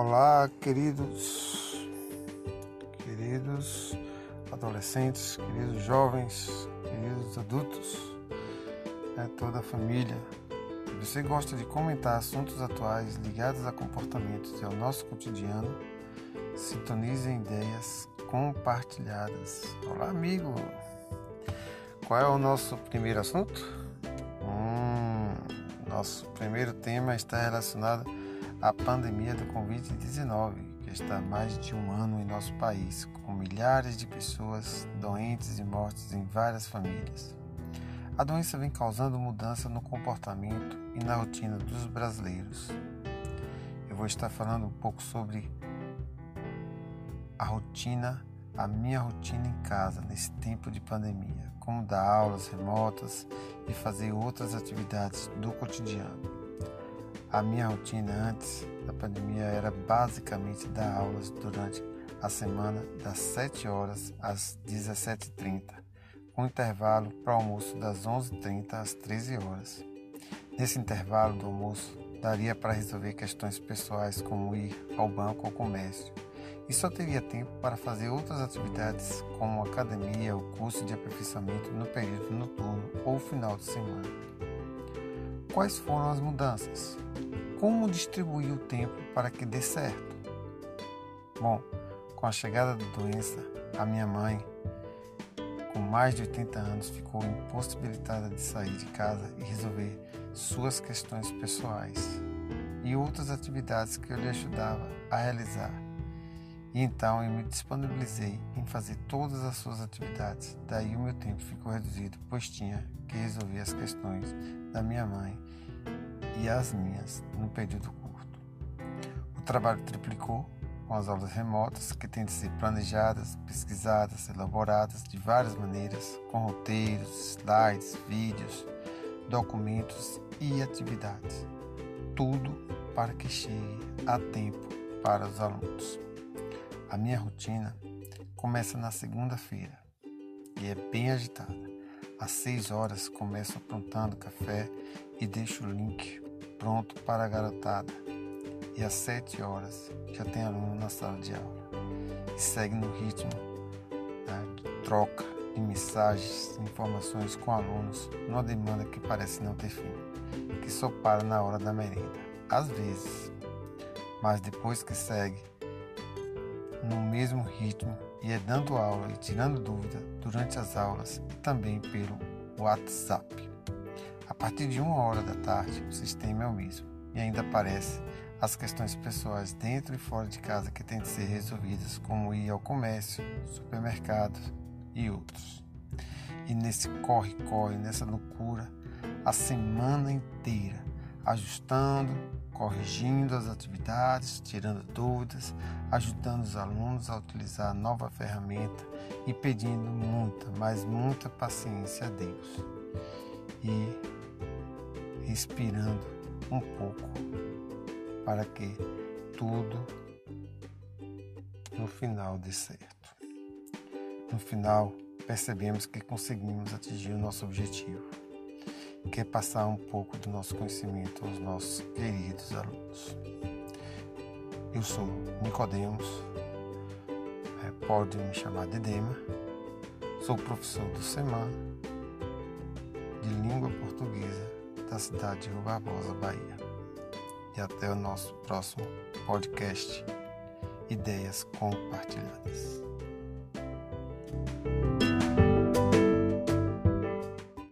Olá, queridos, queridos adolescentes, queridos jovens, queridos adultos, né, toda a família. Você gosta de comentar assuntos atuais ligados a comportamentos e ao nosso cotidiano, sintonize ideias compartilhadas. Olá, amigo! Qual é o nosso primeiro assunto? Hum, nosso primeiro tema está relacionado à pandemia do Covid-19, que está há mais de um ano em nosso país, com milhares de pessoas doentes e mortes em várias famílias. A doença vem causando mudança no comportamento e na rotina dos brasileiros. Eu vou estar falando um pouco sobre a rotina, a minha rotina em casa nesse tempo de pandemia como dar aulas remotas e fazer outras atividades do cotidiano. A minha rotina antes da pandemia era basicamente dar aulas durante a semana das 7 horas às 17h30, com intervalo para o almoço das 11h30 às 13 horas. Nesse intervalo do almoço, daria para resolver questões pessoais como ir ao banco ou comércio e só teria tempo para fazer outras atividades como academia ou curso de aperfeiçoamento no período noturno ou final de semana. Quais foram as mudanças? Como distribuir o tempo para que dê certo? Bom, com a chegada da doença, a minha mãe, com mais de 80 anos, ficou impossibilitada de sair de casa e resolver suas questões pessoais e outras atividades que eu lhe ajudava a realizar e então eu me disponibilizei em fazer todas as suas atividades. Daí o meu tempo ficou reduzido, pois tinha que resolver as questões da minha mãe e as minhas no período curto. O trabalho triplicou com as aulas remotas, que têm de ser planejadas, pesquisadas, elaboradas de várias maneiras, com roteiros, slides, vídeos, documentos e atividades. Tudo para que chegue a tempo para os alunos. A minha rotina começa na segunda-feira e é bem agitada. Às 6 horas começo aprontando café e deixo o link pronto para a garotada. E às 7 horas já tem aluno na sala de aula. E segue no ritmo né, de troca de mensagens informações com alunos numa demanda que parece não ter fim, que só para na hora da merenda. Às vezes, mas depois que segue, no mesmo ritmo e é dando aula e tirando dúvida durante as aulas e também pelo WhatsApp. A partir de uma hora da tarde, o sistema é o mesmo e ainda aparece as questões pessoais dentro e fora de casa que têm de ser resolvidas, como ir ao comércio, supermercados e outros. E nesse corre-corre, nessa loucura, a semana inteira, ajustando, corrigindo as atividades, tirando dúvidas, ajudando os alunos a utilizar a nova ferramenta e pedindo muita, mas muita paciência a Deus. E respirando um pouco para que tudo no final dê certo. No final, percebemos que conseguimos atingir o nosso objetivo quer passar um pouco do nosso conhecimento aos nossos queridos alunos. Eu sou Nicodemos, é, pode me chamar de Dema, sou professor do SEMAN de língua portuguesa da cidade de Rio Barbosa, Bahia. E até o nosso próximo podcast Ideias Compartilhadas.